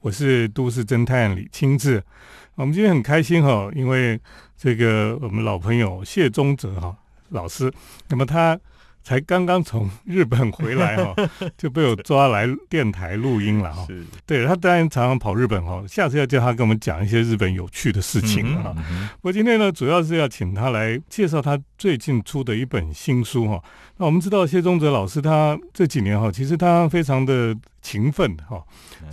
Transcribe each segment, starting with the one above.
我是都市侦探李清志。我们今天很开心哈，因为这个我们老朋友谢宗泽哈老师，那么他。才刚刚从日本回来哈，就被我抓来电台录音了哈。对他当然常常跑日本哈，下次要叫他跟我们讲一些日本有趣的事情啊。我今天呢，主要是要请他来介绍他最近出的一本新书哈。那我们知道谢宗泽老师他这几年哈，其实他非常的勤奋哈，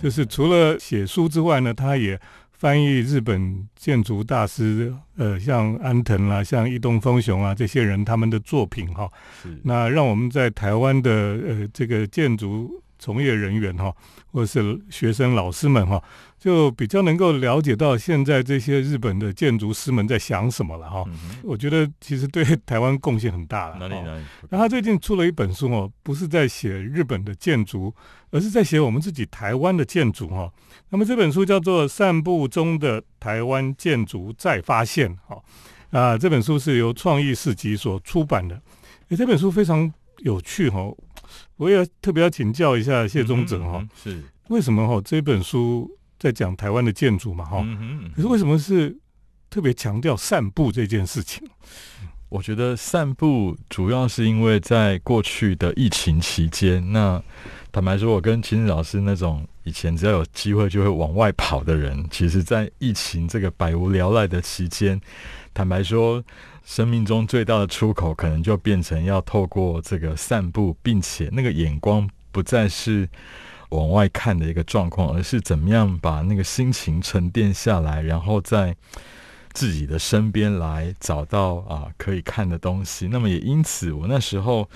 就是除了写书之外呢，他也。翻译日本建筑大师，呃，像安藤啦，像伊东丰雄啊，这些人他们的作品哈，那让我们在台湾的呃这个建筑从业人员哈，或者是学生老师们哈。就比较能够了解到现在这些日本的建筑师们在想什么了哈，我觉得其实对台湾贡献很大了。哪里哪里？那他最近出了一本书哦，不是在写日本的建筑，而是在写我们自己台湾的建筑哈。那么这本书叫做《散步中的台湾建筑再发现》哈啊，这本书是由创意市集所出版的。诶，这本书非常有趣哈，我也特别要请教一下谢宗哲哈，是为什么哈这本书？在讲台湾的建筑嘛，哈，可是为什么是特别强调散步这件事情？我觉得散步主要是因为在过去的疫情期间，那坦白说，我跟秦老师那种以前只要有机会就会往外跑的人，其实，在疫情这个百无聊赖的期间，坦白说，生命中最大的出口可能就变成要透过这个散步，并且那个眼光不再是。往外看的一个状况，而是怎么样把那个心情沉淀下来，然后在自己的身边来找到啊可以看的东西。那么也因此，我那时候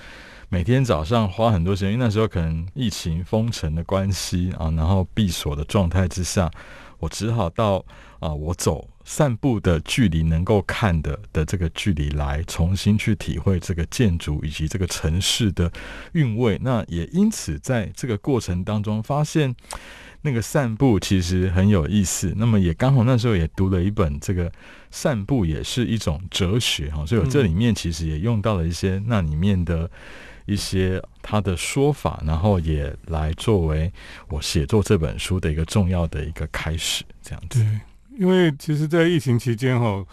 每天早上花很多时间，因为那时候可能疫情封城的关系啊，然后闭锁的状态之下，我只好到啊我走。散步的距离能够看的的这个距离来重新去体会这个建筑以及这个城市的韵味，那也因此在这个过程当中发现那个散步其实很有意思。那么也刚好那时候也读了一本这个散步也是一种哲学哈，所以我这里面其实也用到了一些那里面的一些他的说法，然后也来作为我写作这本书的一个重要的一个开始，这样子。因为其实，在疫情期间哈，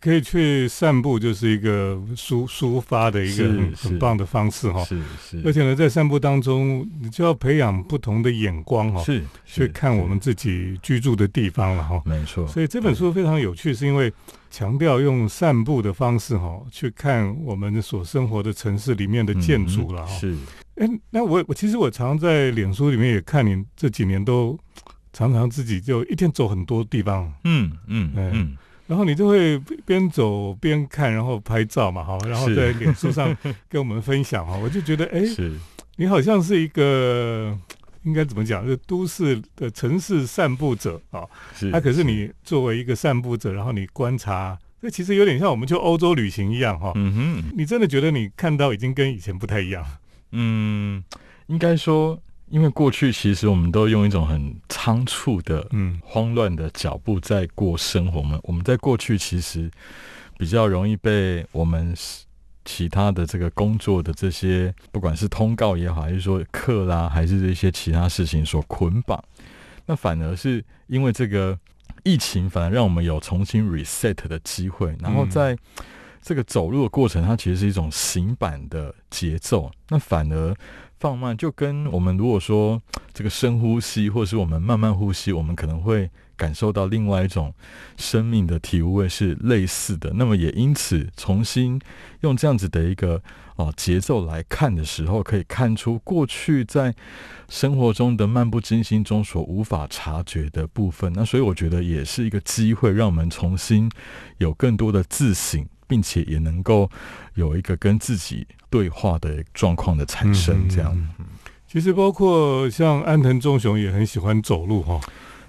可以去散步，就是一个抒抒发的一个很很棒的方式哈。是是。而且呢，在散步当中，你就要培养不同的眼光哈，是去看我们自己居住的地方了哈。没错。所以这本书非常有趣，是因为强调用散步的方式哈，去看我们所生活的城市里面的建筑了哈。是。哎，那我我其实我常在脸书里面也看你这几年都。常常自己就一天走很多地方，嗯嗯嗯，然后你就会边走边看，然后拍照嘛，哈，然后在脸书上 跟我们分享哈，我就觉得，哎，你好像是一个应该怎么讲，是都市的城市散步者啊，那可是你作为一个散步者，然后你观察，这其实有点像我们去欧洲旅行一样哈，嗯哼，你真的觉得你看到已经跟以前不太一样，嗯，应该说。因为过去其实我们都用一种很仓促的、嗯，慌乱的脚步在过生活。我们我们在过去其实比较容易被我们其他的这个工作的这些，不管是通告也好，还是说课啦，还是这些其他事情所捆绑。那反而是因为这个疫情，反而让我们有重新 reset 的机会。然后在这个走路的过程，它其实是一种行板的节奏。那反而。放慢就跟我们如果说这个深呼吸，或者是我们慢慢呼吸，我们可能会感受到另外一种生命的体味是类似的。那么也因此重新用这样子的一个啊节奏来看的时候，可以看出过去在生活中的漫不经心中所无法察觉的部分。那所以我觉得也是一个机会，让我们重新有更多的自省。并且也能够有一个跟自己对话的状况的产生，这样。其实包括像安藤忠雄也很喜欢走路哈，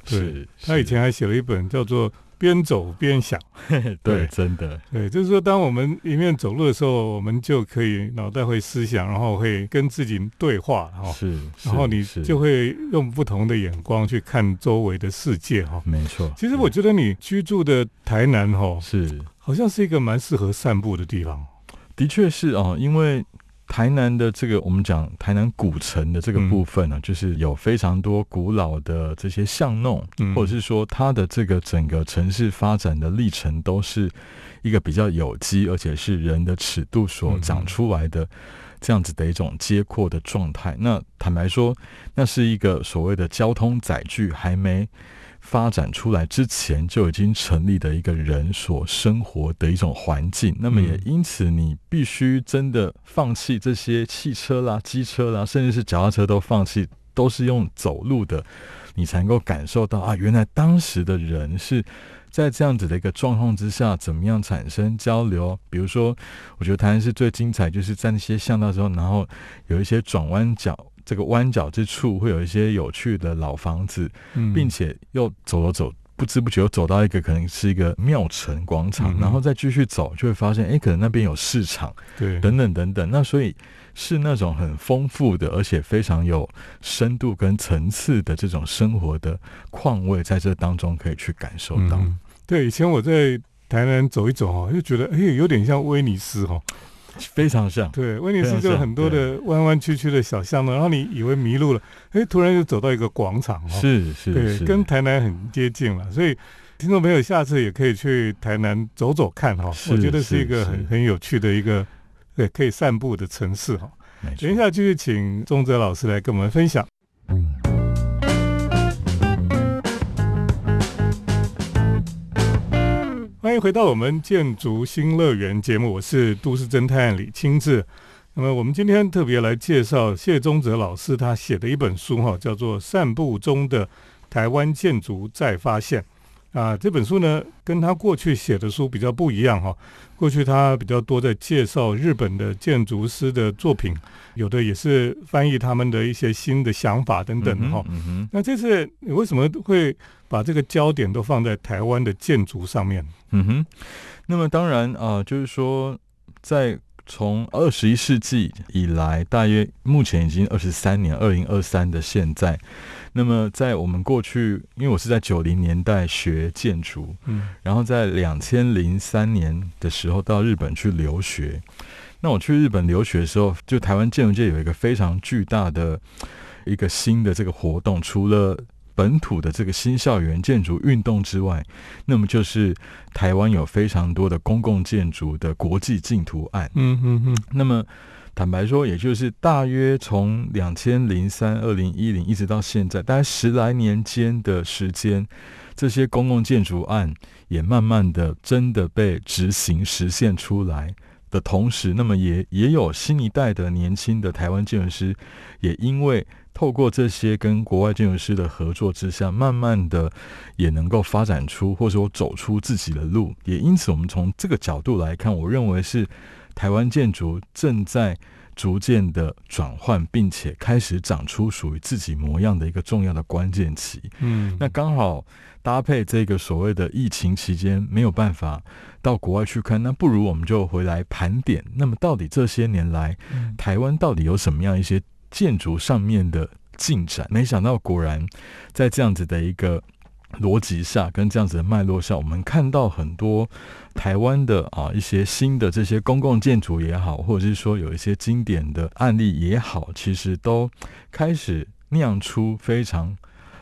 对他以前还写了一本叫做。边走边想，对，真的，对，就是说，当我们一面走路的时候，我们就可以脑袋会思想，然后会跟自己对话，哈，是，然后你就会用不同的眼光去看周围的世界，哈，没错。其实我觉得你居住的台南，哈，是，好像是一个蛮适合散步的地方。的确是啊，因为台南的这个我们讲台南古城的这个部分呢，就是有非常多古老的这些巷弄，或者是说它的这个整个城市发展的历程，都是一个比较有机，而且是人的尺度所长出来的这样子的一种接阔的状态。那坦白说，那是一个所谓的交通载具还没。发展出来之前就已经成立的一个人所生活的一种环境，那么也因此你必须真的放弃这些汽车啦、机车啦，甚至是脚踏车都放弃，都是用走路的，你才能够感受到啊，原来当时的人是在这样子的一个状况之下，怎么样产生交流？比如说，我觉得台湾是最精彩，就是在那些巷道之后，然后有一些转弯角。这个弯角之处会有一些有趣的老房子，并且又走了走，不知不觉又走到一个可能是一个庙城广场，然后再继续走，就会发现，哎，可能那边有市场，对，等等等等。那所以是那种很丰富的，而且非常有深度跟层次的这种生活的况味，在这当中可以去感受到。对，以前我在台南走一走哈，就觉得哎，有点像威尼斯哈。非常像，对，威尼斯就很多的弯弯曲曲的小巷呢，然后你以为迷路了，哎，突然就走到一个广场，是是，对，跟台南很接近了，所以听众朋友下次也可以去台南走走看哈，我觉得是一个很很有趣的一个对可以散步的城市哈。等一下继续请钟泽老师来跟我们分享。欢迎回到我们建筑新乐园节目，我是都市侦探李清志。那么我们今天特别来介绍谢宗泽老师他写的一本书哈，叫做《散步中的台湾建筑再发现》啊。这本书呢，跟他过去写的书比较不一样哈。过去他比较多在介绍日本的建筑师的作品，有的也是翻译他们的一些新的想法等等的哈。那这次你为什么会？把这个焦点都放在台湾的建筑上面。嗯哼，那么当然啊，就是说，在从二十一世纪以来，大约目前已经二十三年，二零二三的现在，那么在我们过去，因为我是在九零年代学建筑，嗯，然后在两千零三年的时候到日本去留学。那我去日本留学的时候，就台湾建筑界有一个非常巨大的一个新的这个活动，除了本土的这个新校园建筑运动之外，那么就是台湾有非常多的公共建筑的国际竞图案。嗯嗯嗯。那么坦白说，也就是大约从两千零三、二零一零一直到现在，大概十来年间的时间，这些公共建筑案也慢慢的真的被执行实现出来的同时，那么也也有新一代的年轻的台湾建筑师，也因为。透过这些跟国外建筑师的合作之下，慢慢的也能够发展出或者说走出自己的路。也因此，我们从这个角度来看，我认为是台湾建筑正在逐渐的转换，并且开始长出属于自己模样的一个重要的关键期。嗯，那刚好搭配这个所谓的疫情期间没有办法到国外去看，那不如我们就回来盘点。那么，到底这些年来，台湾到底有什么样一些？建筑上面的进展，没想到果然在这样子的一个逻辑下，跟这样子的脉络下，我们看到很多台湾的啊一些新的这些公共建筑也好，或者是说有一些经典的案例也好，其实都开始酿出非常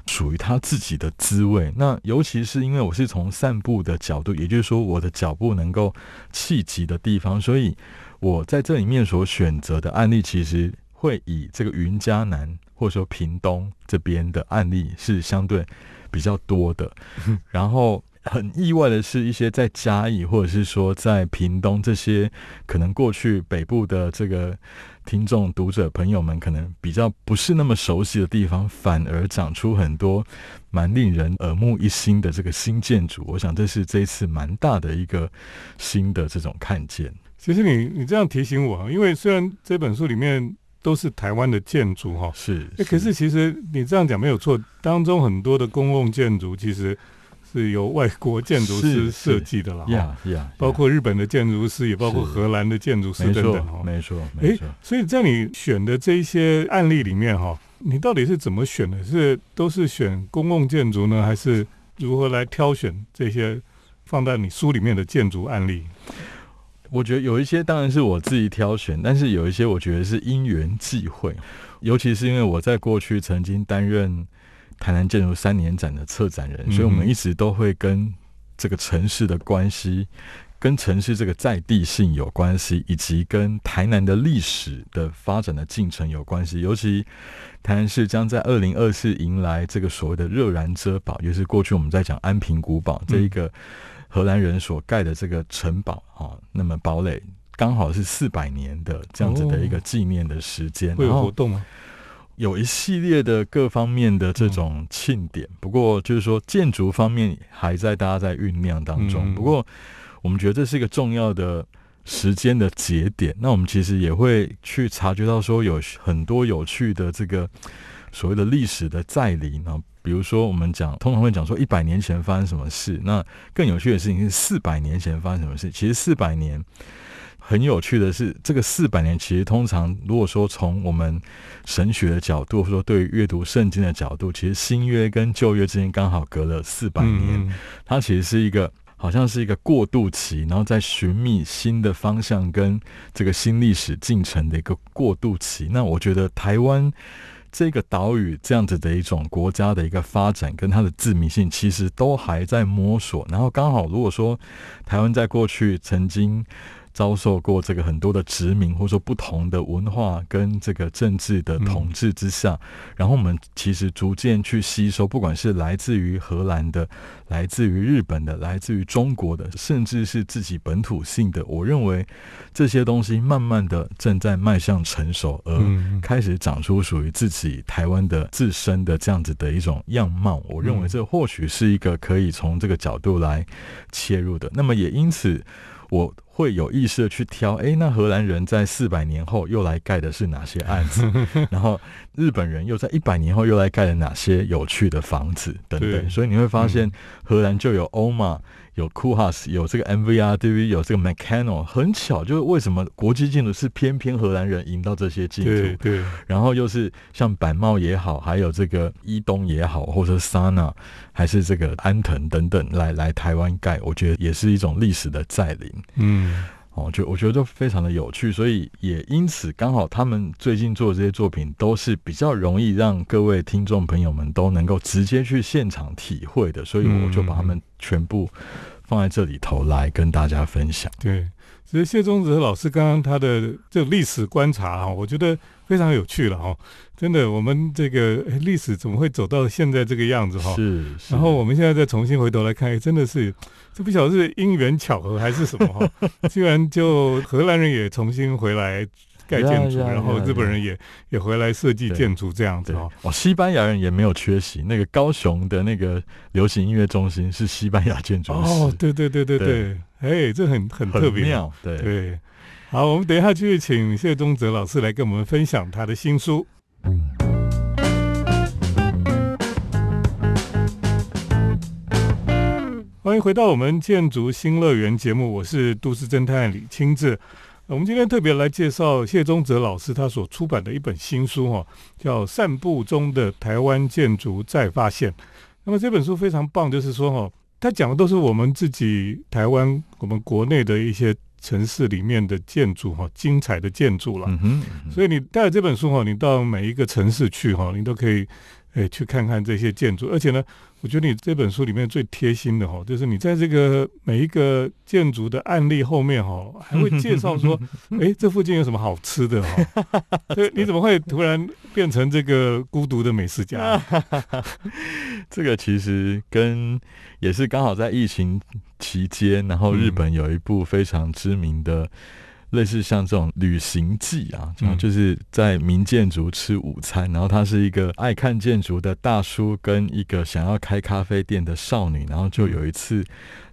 属于他自己的滋味。那尤其是因为我是从散步的角度，也就是说我的脚步能够气急的地方，所以我在这里面所选择的案例，其实。会以这个云嘉南或者说屏东这边的案例是相对比较多的，然 后很意外的是一些在嘉义或者是说在屏东这些可能过去北部的这个听众读者朋友们可能比较不是那么熟悉的地方，反而长出很多蛮令人耳目一新的这个新建筑。我想这是这一次蛮大的一个新的这种看见。其实你你这样提醒我啊，因为虽然这本书里面。都是台湾的建筑哈，是。哎，可是其实你这样讲没有错，当中很多的公共建筑其实是由外国建筑师设计的了哈，呀，包括日本的建筑师，也包括荷兰的建筑师等等哈，没错，没错。所以在你选的这一些案例里面哈，你到底是怎么选的？是都是选公共建筑呢，还是如何来挑选这些放在你书里面的建筑案例？我觉得有一些当然是我自己挑选，但是有一些我觉得是因缘际会，尤其是因为我在过去曾经担任台南建筑三年展的策展人，所以我们一直都会跟这个城市的关系。跟城市这个在地性有关系，以及跟台南的历史的发展的进程有关系。尤其台南市将在二零二四迎来这个所谓的热然遮堡，也是过去我们在讲安平古堡这一个荷兰人所盖的这个城堡啊。那么堡垒刚好是四百年的这样子的一个纪念的时间，会有活动吗？有一系列的各方面的这种庆典，不过就是说建筑方面还在大家在酝酿当中，不过。我们觉得这是一个重要的时间的节点，那我们其实也会去察觉到说有很多有趣的这个所谓的历史的再临啊，比如说我们讲通常会讲说一百年前发生什么事，那更有趣的事情是四百年前发生什么事。其实四百年很有趣的是，这个四百年其实通常如果说从我们神学的角度，或者说对于阅读圣经的角度，其实新约跟旧约之间刚好隔了四百年，它其实是一个。好像是一个过渡期，然后在寻觅新的方向跟这个新历史进程的一个过渡期。那我觉得台湾这个岛屿这样子的一种国家的一个发展跟它的自民性，其实都还在摸索。然后刚好，如果说台湾在过去曾经。遭受过这个很多的殖民，或者说不同的文化跟这个政治的统治之下，然后我们其实逐渐去吸收，不管是来自于荷兰的、来自于日本的、来自于中国的，甚至是自己本土性的，我认为这些东西慢慢的正在迈向成熟，而开始长出属于自己台湾的自身的这样子的一种样貌。我认为这或许是一个可以从这个角度来切入的。那么也因此。我会有意识的去挑，哎，那荷兰人在四百年后又来盖的是哪些案子？然后日本人又在一百年后又来盖了哪些有趣的房子等等？所以你会发现，荷兰就有欧玛。有 Cool House，有这个 MVRDV，有这个 Mecano，很巧，就是为什么国际进度是偏偏荷兰人赢到这些建筑？对，然后又是像板茂也好，还有这个伊东也好，或者 Sana，还是这个安藤等等来来台湾盖，我觉得也是一种历史的再临。嗯。哦，就我觉得都非常的有趣，所以也因此刚好他们最近做的这些作品都是比较容易让各位听众朋友们都能够直接去现场体会的，所以我就把他们全部放在这里头来跟大家分享。对。其实谢宗泽老师刚刚他的这历史观察啊，我觉得非常有趣了哈。真的，我们这个历史怎么会走到现在这个样子哈？是。然后我们现在再重新回头来看，真的是这不晓得是因缘巧合还是什么哈？居然就荷兰人也重新回来。盖建筑，然后日本人也也回来设计建筑这样子哦。哦，西班牙人也没有缺席。那个高雄的那个流行音乐中心是西班牙建筑师。哦，对对对对对，哎，这很很特别。妙对对，好，我们等一下继续请谢宗泽老师来跟我们分享他的新书。欢迎回到我们建筑新乐园节目，我是都市侦探李清志。我们今天特别来介绍谢宗泽老师他所出版的一本新书哈，叫《散步中的台湾建筑再发现》。那么这本书非常棒，就是说哈，他讲的都是我们自己台湾、我们国内的一些城市里面的建筑哈，精彩的建筑了。所以你带着这本书哈，你到每一个城市去哈，你都可以。哎，去看看这些建筑，而且呢，我觉得你这本书里面最贴心的哈，就是你在这个每一个建筑的案例后面哈，还会介绍说，哎，这附近有什么好吃的哈？对，你怎么会突然变成这个孤独的美食家？这个其实跟也是刚好在疫情期间，然后日本有一部非常知名的。类似像这种旅行记啊，然后就是在民建筑吃午餐，然后他是一个爱看建筑的大叔，跟一个想要开咖啡店的少女，然后就有一次，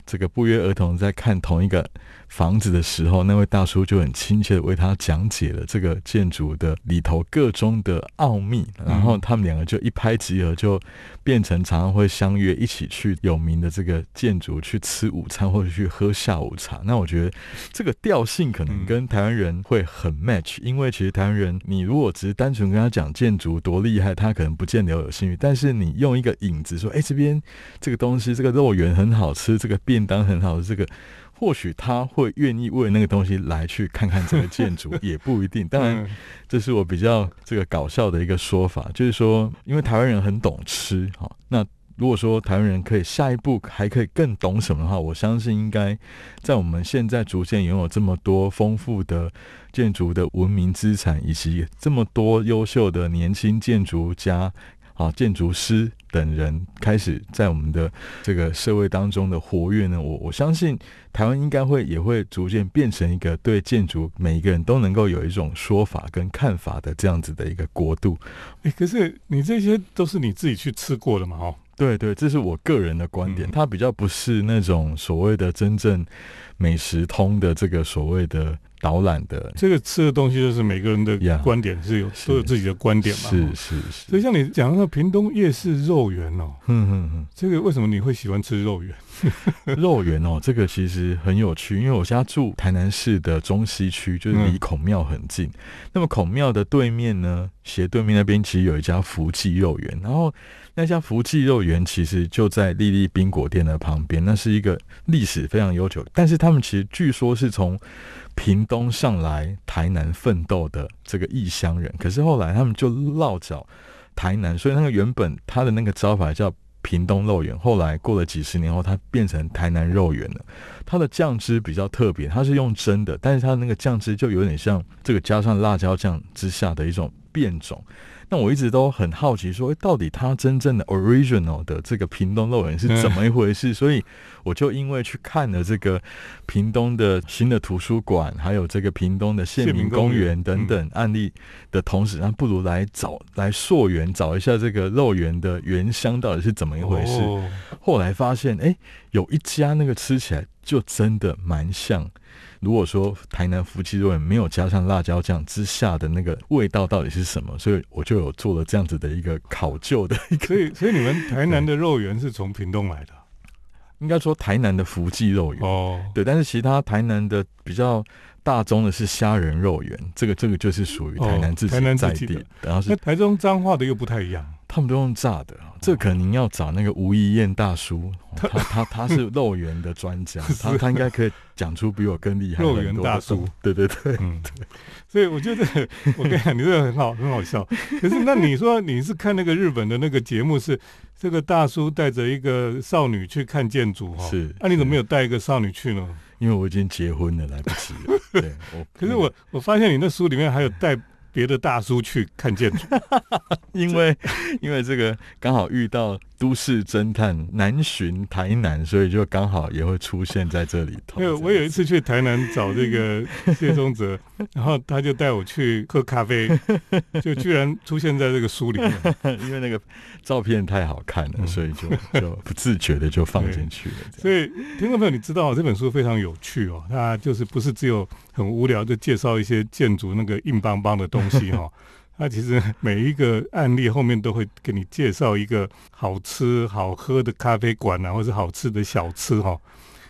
这个不约而同在看同一个。房子的时候，那位大叔就很亲切的为他讲解了这个建筑的里头各中的奥秘，然后他们两个就一拍即合，就变成常常会相约一起去有名的这个建筑去吃午餐或者去喝下午茶。那我觉得这个调性可能跟台湾人会很 match，因为其实台湾人你如果只是单纯跟他讲建筑多厉害，他可能不见得有兴趣。但是你用一个影子说，哎，这边这个东西，这个肉圆很好吃，这个便当很好吃，这个。或许他会愿意为那个东西来去看看这个建筑，也不一定。当然，这是我比较这个搞笑的一个说法，就是说，因为台湾人很懂吃，哈，那。如果说台湾人可以下一步还可以更懂什么的话，我相信应该在我们现在逐渐拥有这么多丰富的建筑的文明资产，以及这么多优秀的年轻建筑家、啊建筑师等人开始在我们的这个社会当中的活跃呢，我我相信台湾应该会也会逐渐变成一个对建筑每一个人都能够有一种说法跟看法的这样子的一个国度。哎，可是你这些都是你自己去吃过的嘛？哦。对对，这是我个人的观点，它比较不是那种所谓的真正美食通的这个所谓的导览的。这个吃的东西就是每个人的观点是有都有自己的观点嘛。是是是。所以像你讲那个屏东夜市肉圆哦，嗯嗯嗯，这个为什么你会喜欢吃肉圆？肉圆哦，这个其实很有趣，因为我家住台南市的中西区，就是离孔庙很近。那么孔庙的对面呢，斜对面那边其实有一家福记肉圆，然后那家福记肉圆其实就在丽丽冰果店的旁边，那是一个历史非常悠久，但是他们其实据说是从屏东上来台南奋斗的这个异乡人，可是后来他们就落脚台南，所以那个原本他的那个招牌叫。屏东肉圆，后来过了几十年后，它变成台南肉圆了。它的酱汁比较特别，它是用蒸的，但是它那个酱汁就有点像这个加上辣椒酱之下的一种变种。那我一直都很好奇，说到底它真正的 original 的这个屏东肉圆是怎么一回事？所以我就因为去看了这个屏东的新的图书馆，还有这个屏东的县民公园等等案例的同时，那不如来找来溯源，找一下这个肉圆的原香到底是怎么一回事。后来发现，哎，有一家那个吃起来就真的蛮像。如果说台南福记肉圆没有加上辣椒酱之下的那个味道到底是什么？所以我就有做了这样子的一个考究的。所以，所以你们台南的肉圆是从屏东来的？应该说台南的福记肉圆哦，对。但是其他台南的比较大宗的是虾仁肉圆，这个这个就是属于台南自己在地。然后是台中彰化的又不太一样。他们都用炸的，这可能要找那个吴一燕大叔，他他他是肉圆的专家，他他应该可以讲出比我更厉害。肉圆大叔，对对对，嗯，对。所以我觉得，我跟你讲，你这个很好，很好笑。可是那你说你是看那个日本的那个节目，是这个大叔带着一个少女去看建筑哈？是。那你怎么没有带一个少女去呢？因为我已经结婚了，来不及了。对，我。可是我我发现你那书里面还有带。别的大叔去看建筑，因为 因为这个刚好遇到都市侦探南巡台南，所以就刚好也会出现在这里头。因为我有一次去台南找这个 谢宗泽，然后他就带我去喝咖啡，就居然出现在这个书里面，因为那个照片太好看了，所以就就不自觉的就放进去了。所以听众朋友，你知道这本书非常有趣哦，它就是不是只有很无聊就介绍一些建筑那个硬邦邦的东。西 哈，它其实每一个案例后面都会给你介绍一个好吃好喝的咖啡馆啊，或是好吃的小吃哈。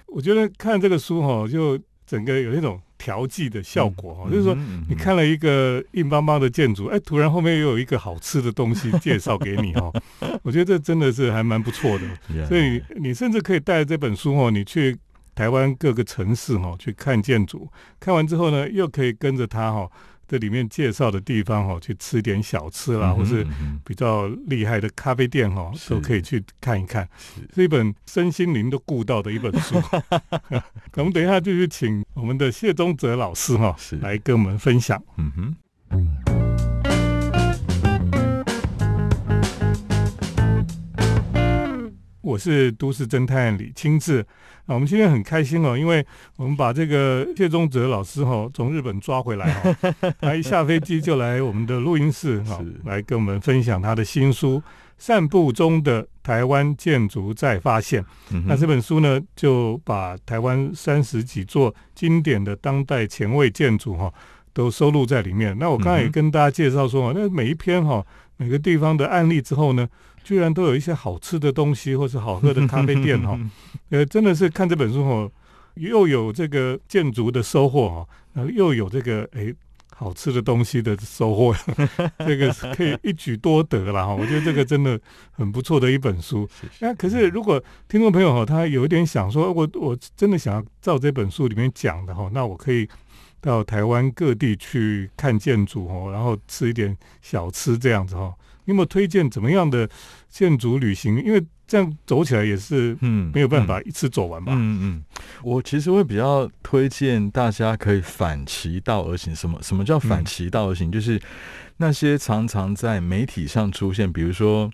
我觉得看这个书哈，就整个有那种调剂的效果哈，就是说你看了一个硬邦邦的建筑，哎，突然后面又有一个好吃的东西介绍给你哈。我觉得这真的是还蛮不错的，所以你甚至可以带着这本书哈，你去台湾各个城市哈去看建筑，看完之后呢，又可以跟着他哈。这里面介绍的地方哈，去吃点小吃啦，或是比较厉害的咖啡店哈，都可以去看一看。是一本身心灵都顾到的一本书。我们等一下就去请我们的谢宗泽老师哈，来跟我们分享。嗯哼。我是都市侦探李清志啊，我们今天很开心哦，因为我们把这个谢宗泽老师哈从日本抓回来哈，他一下飞机就来我们的录音室哈，来跟我们分享他的新书《散步中的台湾建筑再发现》。那这本书呢，就把台湾三十几座经典的当代前卫建筑哈，都收录在里面。那我刚才也跟大家介绍说，那每一篇哈每个地方的案例之后呢。居然都有一些好吃的东西，或是好喝的咖啡店哈，呃，真的是看这本书哈，又有这个建筑的收获哈，然后又有这个哎好吃的东西的收获，这个是可以一举多得了哈。我觉得这个真的很不错的一本书。那可是如果听众朋友哈，他有一点想说，我我真的想要照这本书里面讲的哈，那我可以到台湾各地去看建筑哦，然后吃一点小吃这样子哈。你有没有推荐怎么样的建筑旅行？因为这样走起来也是嗯没有办法一次走完吧。嗯嗯，我其实会比较推荐大家可以反其道而行。什么什么叫反其道而行？就是那些常常在媒体上出现，比如说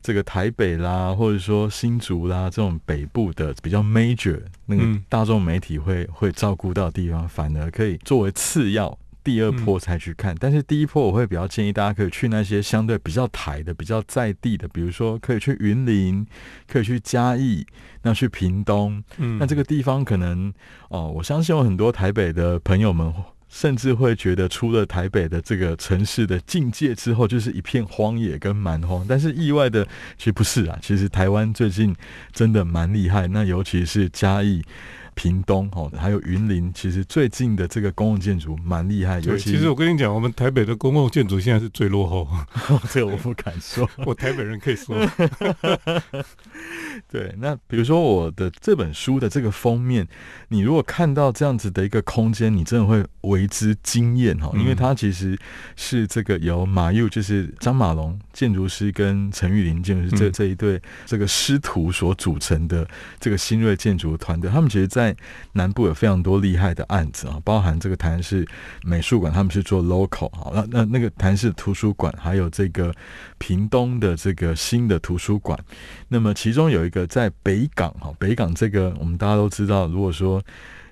这个台北啦，或者说新竹啦这种北部的比较 major 那个大众媒体会会照顾到的地方，反而可以作为次要。第二波才去看，但是第一波我会比较建议大家可以去那些相对比较台的、比较在地的，比如说可以去云林，可以去嘉义，那去屏东，嗯，那这个地方可能哦，我相信有很多台北的朋友们，甚至会觉得出了台北的这个城市的境界之后，就是一片荒野跟蛮荒，但是意外的其实不是啊，其实台湾最近真的蛮厉害，那尤其是嘉义。屏东哦，还有云林，其实最近的这个公共建筑蛮厉害。尤其实我跟你讲，我们台北的公共建筑现在是最落后。这个我不敢说，我台北人可以说。对，那比如说我的这本书的这个封面，你如果看到这样子的一个空间，你真的会为之惊艳哈，因为它其实是这个由马佑，就是张马龙建筑师跟陈玉林建筑师这这一对这个师徒所组成的这个新锐建筑团队，他们其实，在在南部有非常多厉害的案子啊，包含这个台南市美术馆，他们是做 local 啊，那那那个台南市图书馆，还有这个屏东的这个新的图书馆。那么其中有一个在北港哈，北港这个我们大家都知道，如果说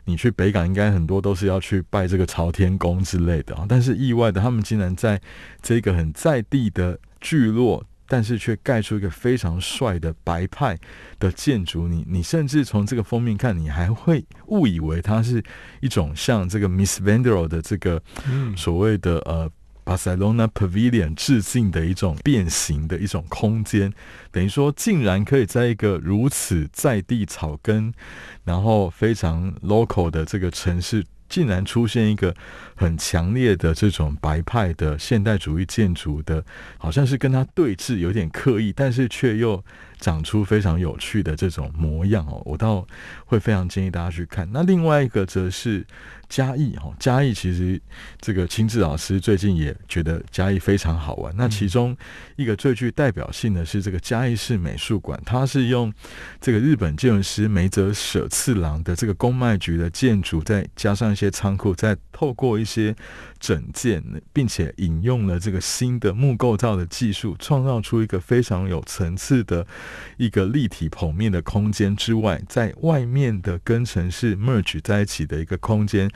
你去北港，应该很多都是要去拜这个朝天宫之类的啊，但是意外的，他们竟然在这个很在地的聚落。但是却盖出一个非常帅的白派的建筑，你你甚至从这个封面看，你还会误以为它是一种像这个 Miss Vandero 的这个所谓的呃 Barcelona Pavilion 致敬的一种变形的一种空间，等于说竟然可以在一个如此在地草根，然后非常 local 的这个城市。竟然出现一个很强烈的这种白派的现代主义建筑的，好像是跟它对峙，有点刻意，但是却又长出非常有趣的这种模样哦。我倒会非常建议大家去看。那另外一个则是。嘉义哦，嘉义其实这个亲自老师最近也觉得嘉义非常好玩。那其中一个最具代表性的是这个嘉义市美术馆，它是用这个日本建筑师梅泽舍次郎的这个公卖局的建筑，再加上一些仓库，再透过一一些整件，并且引用了这个新的木构造的技术，创造出一个非常有层次的一个立体剖面的空间之外，在外面的跟城市 merge 在一起的一个空间。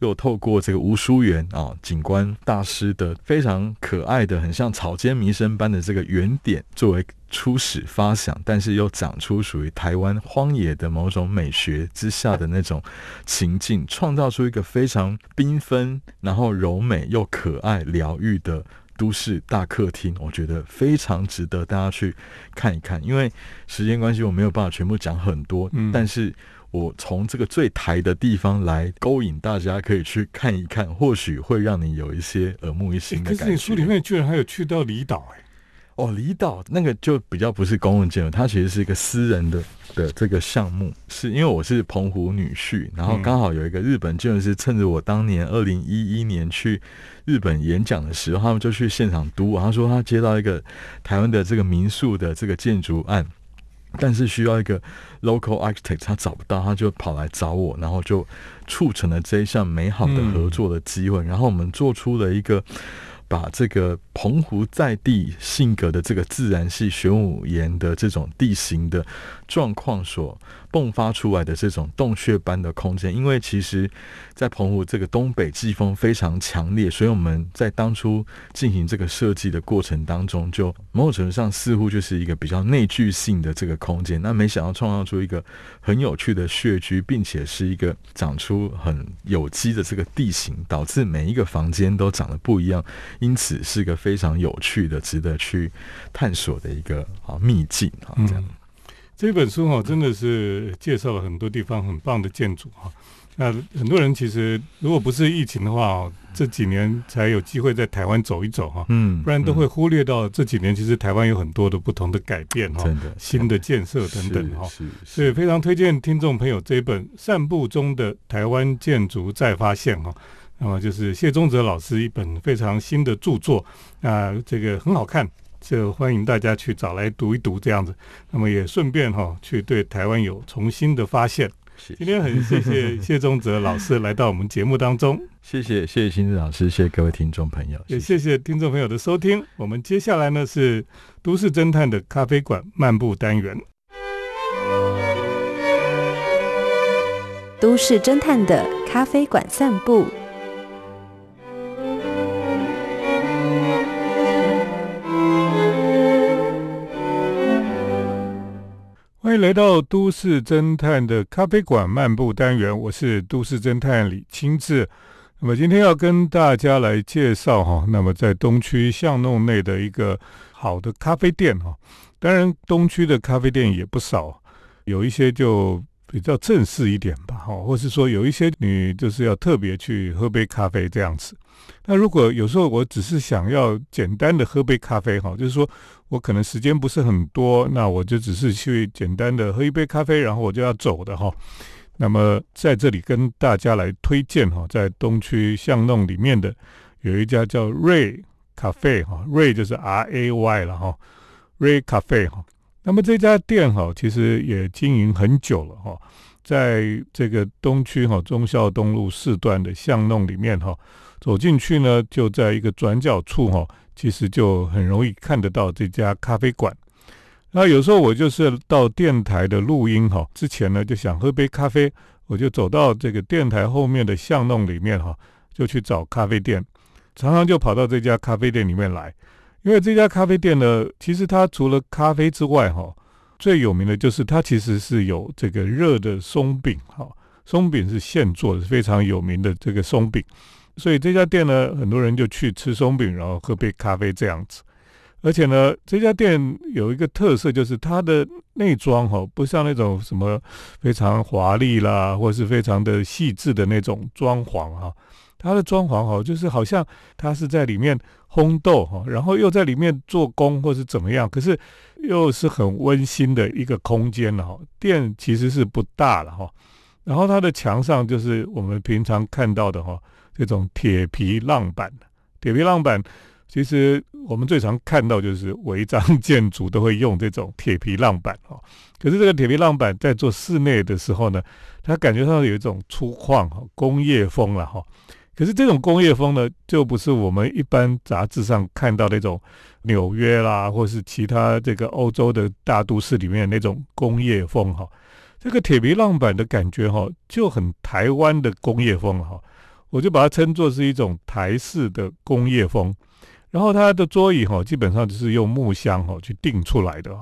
又透过这个吴淑媛啊，景观大师的非常可爱的、很像草间弥生般的这个圆点作为初始发想，但是又长出属于台湾荒野的某种美学之下的那种情境，创造出一个非常缤纷、然后柔美又可爱、疗愈的都市大客厅。我觉得非常值得大家去看一看。因为时间关系，我没有办法全部讲很多，嗯但是。我从这个最台的地方来勾引大家，可以去看一看，或许会让你有一些耳目一新的感觉。可是你书里面居然还有去到离岛哎？哦，离岛那个就比较不是公共建筑，它其实是一个私人的的这个项目。是因为我是澎湖女婿，然后刚好有一个日本建筑师，趁着我当年二零一一年去日本演讲的时候，他们就去现场读。他说他接到一个台湾的这个民宿的这个建筑案。但是需要一个 local architect，他找不到，他就跑来找我，然后就促成了这一项美好的合作的机会。然后我们做出了一个把这个澎湖在地性格的这个自然系玄武岩的这种地形的状况所。迸发出来的这种洞穴般的空间，因为其实，在澎湖这个东北季风非常强烈，所以我们在当初进行这个设计的过程当中，就某种程度上似乎就是一个比较内聚性的这个空间。那没想到创造出一个很有趣的穴居，并且是一个长出很有机的这个地形，导致每一个房间都长得不一样，因此是个非常有趣的、值得去探索的一个啊秘境啊这样。这本书哈真的是介绍了很多地方很棒的建筑哈，那很多人其实如果不是疫情的话哦，这几年才有机会在台湾走一走哈，嗯，不然都会嗯忽略到这几年其实台湾有很多的不同的改变哈，新的建设等等哈。是是所以非常推荐听众朋友这一本《散步中的台湾建筑再发现》哈。那么就是谢宗泽老师一本非常新的著作，啊、这个很好看，就欢迎大家去找来读一读这样子。那么也顺便哈、去对台湾有重新的发现。是今天很谢谢 谢宗泽老师来到我们节目当中，谢谢谢谢新志老师，谢谢各位听众朋友，也谢谢听众朋友的收听。我们接下来呢是都市侦探的咖啡馆漫步单元。都市侦探的咖啡馆散步。欢迎来到都市侦探的咖啡馆漫步单元，我是都市侦探李清志。那么今天要跟大家来介绍哈，那么在东区巷弄内的一个好的咖啡店哈。当然，东区的咖啡店也不少，有一些就比较正式一点吧，哈，或是说有一些你就是要特别去喝杯咖啡这样子。那如果有时候我只是想要简单的喝杯咖啡哈，就是说我可能时间不是很多，那我就只是去简单的喝一杯咖啡，然后我就要走的哈。那么在这里跟大家来推荐哈，在东区巷弄里面的有一家叫瑞咖啡哈，瑞就是 R A Y 了哈，瑞咖啡哈。那么这家店哈，其实也经营很久了哈，在这个东区哈忠孝东路四段的巷弄里面哈，走进去呢，就在一个转角处哈，其实就很容易看得到这家咖啡馆。那有时候我就是到电台的录音哈，之前呢就想喝杯咖啡，我就走到这个电台后面的巷弄里面哈，就去找咖啡店，常常就跑到这家咖啡店里面来，因为这家咖啡店呢，其实它除了咖啡之外哈，最有名的就是它其实是有这个热的松饼哈，松饼是现做的，非常有名的这个松饼，所以这家店呢，很多人就去吃松饼，然后喝杯咖啡这样子。而且呢，这家店有一个特色，就是它的内装哈，不像那种什么非常华丽啦，或是非常的细致的那种装潢哈。它的装潢哈，就是好像它是在里面烘豆哈，然后又在里面做工或是怎么样，可是又是很温馨的一个空间了哈。店其实是不大了哈，然后它的墙上就是我们平常看到的哈，这种铁皮浪板，铁皮浪板。其实我们最常看到就是违章建筑都会用这种铁皮浪板哈，可是这个铁皮浪板在做室内的时候呢，它感觉上有一种粗犷哈工业风了哈。可是这种工业风呢，就不是我们一般杂志上看到那种纽约啦，或是其他这个欧洲的大都市里面那种工业风哈。这个铁皮浪板的感觉哈，就很台湾的工业风哈，我就把它称作是一种台式的工业风。然后它的桌椅哈，基本上就是用木箱哈去定出来的，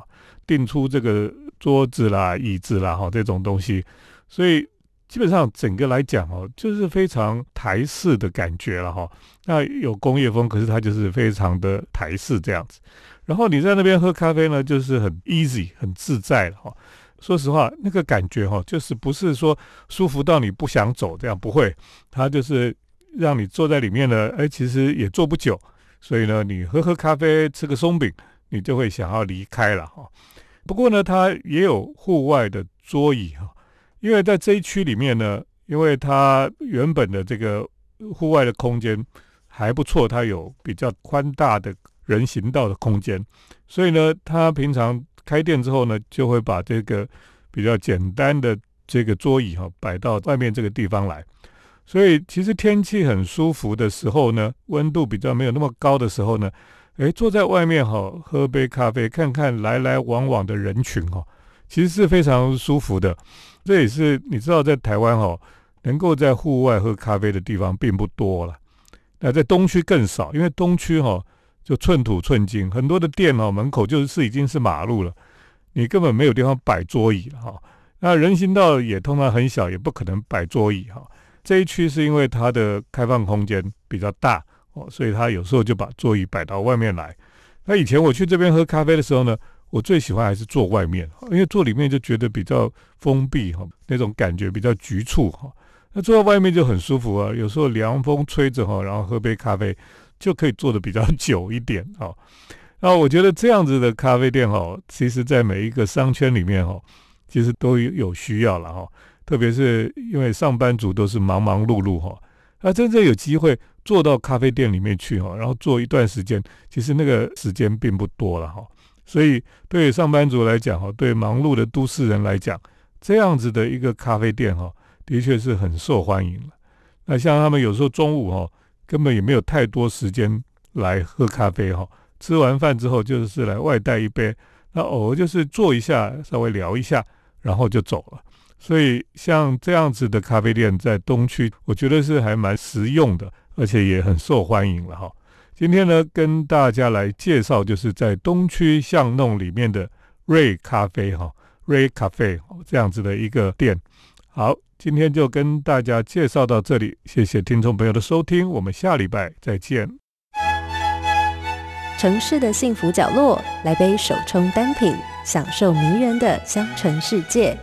定出这个桌子啦、椅子啦哈这种东西，所以基本上整个来讲哦，就是非常台式的感觉了哈。那有工业风，可是它就是非常的台式这样子。然后你在那边喝咖啡呢，就是很 easy、很自在了哈。说实话，那个感觉哈，就是不是说舒服到你不想走这样，不会，它就是让你坐在里面呢，哎，其实也坐不久。所以呢，你喝喝咖啡，吃个松饼，你就会想要离开了哈。不过呢，它也有户外的桌椅哈，因为在这一区里面呢，因为它原本的这个户外的空间还不错，它有比较宽大的人行道的空间，所以呢，它平常开店之后呢，就会把这个比较简单的这个桌椅哈摆到外面这个地方来。所以其实天气很舒服的时候呢，温度比较没有那么高的时候呢，诶，坐在外面哈，喝杯咖啡，看看来来往往的人群哈，其实是非常舒服的。这也是你知道，在台湾哈，能够在户外喝咖啡的地方并不多了。那在东区更少，因为东区哈就寸土寸金，很多的店哈门口就是已经是马路了，你根本没有地方摆桌椅了哈。那人行道也通常很小，也不可能摆桌椅哈。这一区是因为它的开放空间比较大哦，所以他有时候就把桌椅摆到外面来。那以前我去这边喝咖啡的时候呢，我最喜欢还是坐外面，因为坐里面就觉得比较封闭哈，那种感觉比较局促哈。那坐在外面就很舒服啊，有时候凉风吹着哈，然后喝杯咖啡就可以坐的比较久一点啊。那我觉得这样子的咖啡店哈，其实在每一个商圈里面哈，其实都有需要了哈。特别是因为上班族都是忙忙碌碌哈，那真正有机会坐到咖啡店里面去哈，然后坐一段时间，其实那个时间并不多了哈。所以对上班族来讲哈，对忙碌的都市人来讲，这样子的一个咖啡店哈，的确是很受欢迎。那像他们有时候中午哈，根本也没有太多时间来喝咖啡哈。吃完饭之后，就是来外带一杯，那偶尔就是坐一下，稍微聊一下，然后就走了。所以像这样子的咖啡店在东区，我觉得是还蛮实用的，而且也很受欢迎了哈。今天呢，跟大家来介绍，就是在东区巷弄里面的瑞咖啡哈，瑞咖啡这样子的一个店。好，今天就跟大家介绍到这里，谢谢听众朋友的收听，我们下礼拜再见。城市的幸福角落，来杯手冲单品，享受迷人的香醇世界。